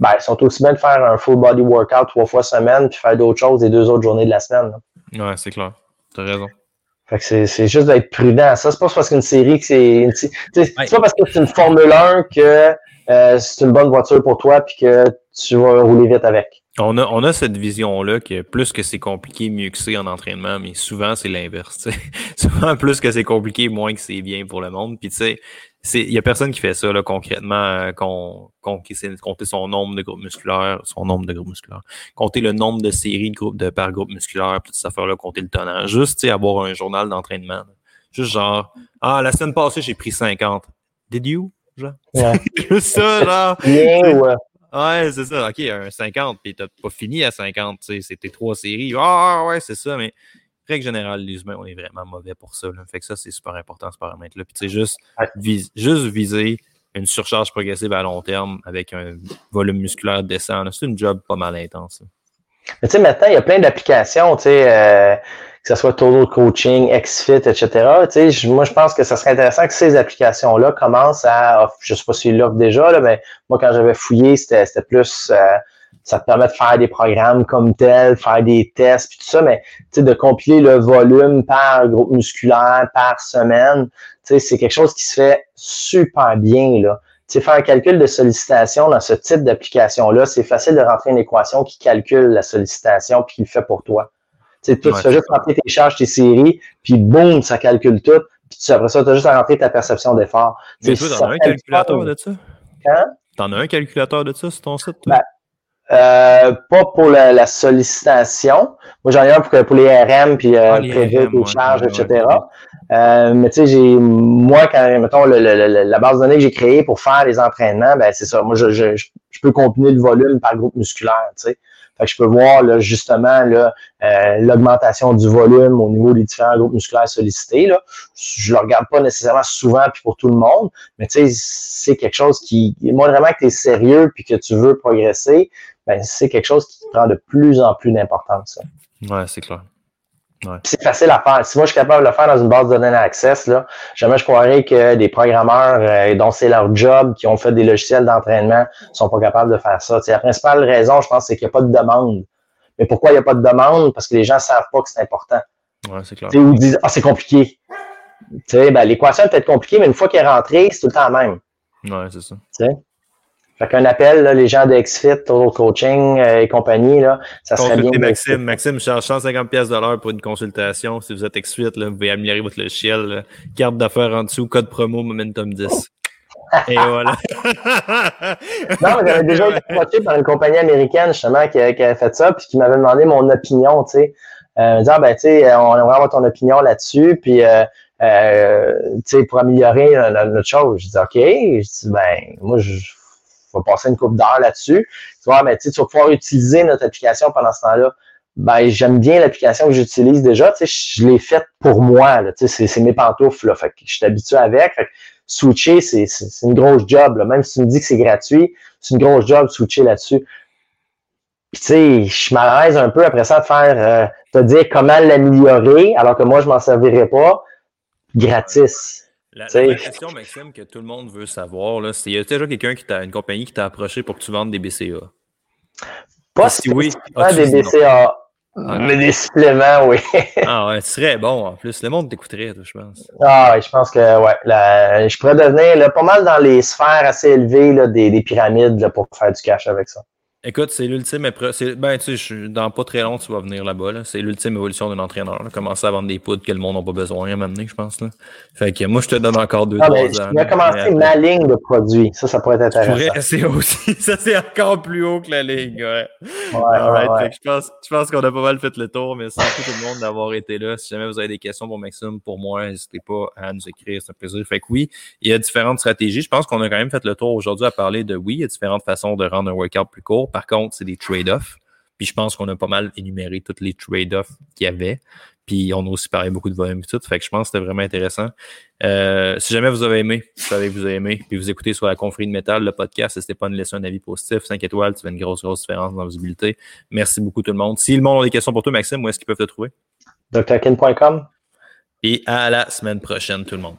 ben, ils sont aussi bien de faire un full body workout trois fois semaine puis faire d'autres choses les deux autres journées de la semaine. Ouais, c'est clair. T'as raison. Fait que c'est juste d'être prudent. Ça, c'est pas parce qu'une série que c'est. C'est pas parce que c'est une Formule 1 que euh, c'est une bonne voiture pour toi puis que tu vas rouler vite avec. On a, on a cette vision-là que plus que c'est compliqué, mieux que c'est en entraînement, mais souvent c'est l'inverse. souvent, plus que c'est compliqué, moins que c'est bien pour le monde. Puis tu sais, il y a personne qui fait ça là, concrètement, euh, qu'on, qui essaie de compter son nombre de groupes musculaires, son nombre de groupes musculaires, compter le nombre de séries de groupes de par groupe musculaire, toute cette affaire-là, compter le tonnage. Juste avoir un journal d'entraînement. Juste genre Ah, la semaine passée, j'ai pris 50. Did you? Genre? Juste ça, genre. ouais. Ouais, c'est ça. OK, un 50, puis t'as pas fini à 50, tu sais, c'était trois séries. Ah, ouais, c'est ça, mais règle générale, les humains, on est vraiment mauvais pour ça. Là. Fait que ça, c'est super important, ce paramètre-là. Puis, tu sais, juste, juste viser une surcharge progressive à long terme avec un volume musculaire décent, c'est une job pas mal intense. Mais tu sais, maintenant, il y a plein d'applications, tu sais, euh, que ce soit Total Coaching, XFIT, etc. Tu sais, moi, je pense que ça serait intéressant que ces applications-là commencent à, je sais pas s'ils l'offrent déjà, là, mais moi, quand j'avais fouillé, c'était plus euh, ça te permet de faire des programmes comme tel, faire des tests, puis tout ça, mais de compiler le volume par groupe musculaire, par semaine, c'est quelque chose qui se fait super bien. Là. sais, faire un calcul de sollicitation dans ce type d'application-là, c'est facile de rentrer une équation qui calcule la sollicitation puis qui le fait pour toi. sais, tu fais juste rentrer tes charges, tes séries, puis boum, ça calcule tout. Puis après ça, tu as juste à rentrer ta perception d'effort. Tu en as un calculateur de ça? Hein? T'en as un calculateur de ça sur ton site? Ben, euh, pas pour la, sollicitation. Moi, j'en ai un pour, pour les RM, puis euh, ah, prévu les charges, etc. Euh, mais tu sais, j'ai moi, quand mettons la base de données que j'ai créée pour faire les entraînements, ben c'est ça. Moi, je, je, je, peux combiner le volume par groupe musculaire. Tu sais. Fait que je peux voir là, justement euh, l'augmentation du volume au niveau des différents groupes musculaires sollicités. Là. Je le regarde pas nécessairement souvent puis pour tout le monde, mais tu sais, c'est quelque chose qui. Moi, vraiment que tu es sérieux puis que tu veux progresser, ben, c'est quelque chose qui prend de plus en plus d'importance. Ouais, c'est clair. C'est facile à faire. Si moi je suis capable de le faire dans une base de données Access, là, jamais je croirais que des programmeurs euh, dont c'est leur job, qui ont fait des logiciels d'entraînement, sont pas capables de faire ça. la principale raison, je pense, c'est qu'il n'y a pas de demande. Mais pourquoi il n'y a pas de demande? Parce que les gens ne savent pas que c'est important. Ouais, c'est clair. ils disent Ah, c'est compliqué. Ben, l'équation est peut-être compliquée, mais une fois qu'elle est rentrée, c'est tout le temps la même. Ouais, c'est ça. Fait qu'un appel, là, les gens de XFIT, Total Coaching euh, et compagnie, là, ça serait bien. Maxime. Maxime charge 150 pièces de l'heure pour une consultation. Si vous êtes XFIT, là, vous pouvez améliorer votre logiciel. Carte d'affaires en dessous, code promo Momentum 10. Et voilà. non, j'avais déjà été approché par une compagnie américaine, justement, qui, qui avait fait ça, puis qui m'avait demandé mon opinion, tu sais. Euh, disant, ben, tu sais, on aimerait avoir ton opinion là-dessus, puis, euh, euh, tu sais, pour améliorer notre chose. Je dis, OK. Je dis, ben, moi, je passer une coupe d'heure là-dessus. Tu vois, mais tu vas pouvoir utiliser notre application pendant ce temps-là. Ben, j'aime bien l'application que j'utilise déjà. Tu sais, je l'ai faite pour moi. Tu sais, c'est mes pantoufles. Là, fait que je suis habitué avec. Switcher, c'est une grosse job. Là. Même si tu me dis que c'est gratuit, c'est une grosse job switcher là-dessus. Puis tu sais, je m'arrête un peu après ça de faire euh, te dire comment l'améliorer, alors que moi, je m'en servirais pas gratis. La, la question, Maxime, que tout le monde veut savoir, c'est y a déjà quelqu'un qui t'a une compagnie qui t'a approché pour que tu vendes des BCA? Pas si oui, pas des BCA. Mais des suppléments, oui. ah ouais, tu serais bon en plus. Le monde t'écouterait, je pense. Ah ouais, je pense que ouais. je pourrais devenir là, pas mal dans les sphères assez élevées là, des, des pyramides là, pour faire du cash avec ça. Écoute, c'est l'ultime épreuve. Ben, tu sais, dans pas très long, tu vas venir là-bas. C'est l'ultime évolution d'un entraîneur. Commencer à vendre des poudres que le monde n'a pas besoin à m'amener, je pense. Là. Fait que moi, je te donne encore deux, ah, ben, ans. Tu vas commencer ma ligne de produits. Ça, ça pourrait être intéressant. C'est aussi, ça, c'est encore plus haut que la ligne. Ouais. ouais, ouais, je pense, je pense qu'on a pas mal fait le tour. mais Merci tout le monde d'avoir été là. Si jamais vous avez des questions pour Maxime, pour moi, n'hésitez pas à nous écrire. C'est un plaisir. Fait que oui, il y a différentes stratégies. Je pense qu'on a quand même fait le tour aujourd'hui à parler de oui, il y a différentes façons de rendre un workout plus court. Par contre, c'est des trade-offs. Puis je pense qu'on a pas mal énuméré tous les trade-offs qu'il y avait. Puis on a aussi parlé beaucoup de volume et tout. Fait que je pense que c'était vraiment intéressant. Euh, si jamais vous avez aimé, vous savez que vous avez aimé, puis vous écoutez sur la confrérie de métal, le podcast, n'hésitez pas à nous laisser un avis positif. 5 étoiles, tu fais une grosse, grosse différence dans la visibilité. Merci beaucoup tout le monde. Si le monde a des questions pour toi, Maxime, où est-ce qu'ils peuvent te trouver? drkin.com. Et à la semaine prochaine, tout le monde.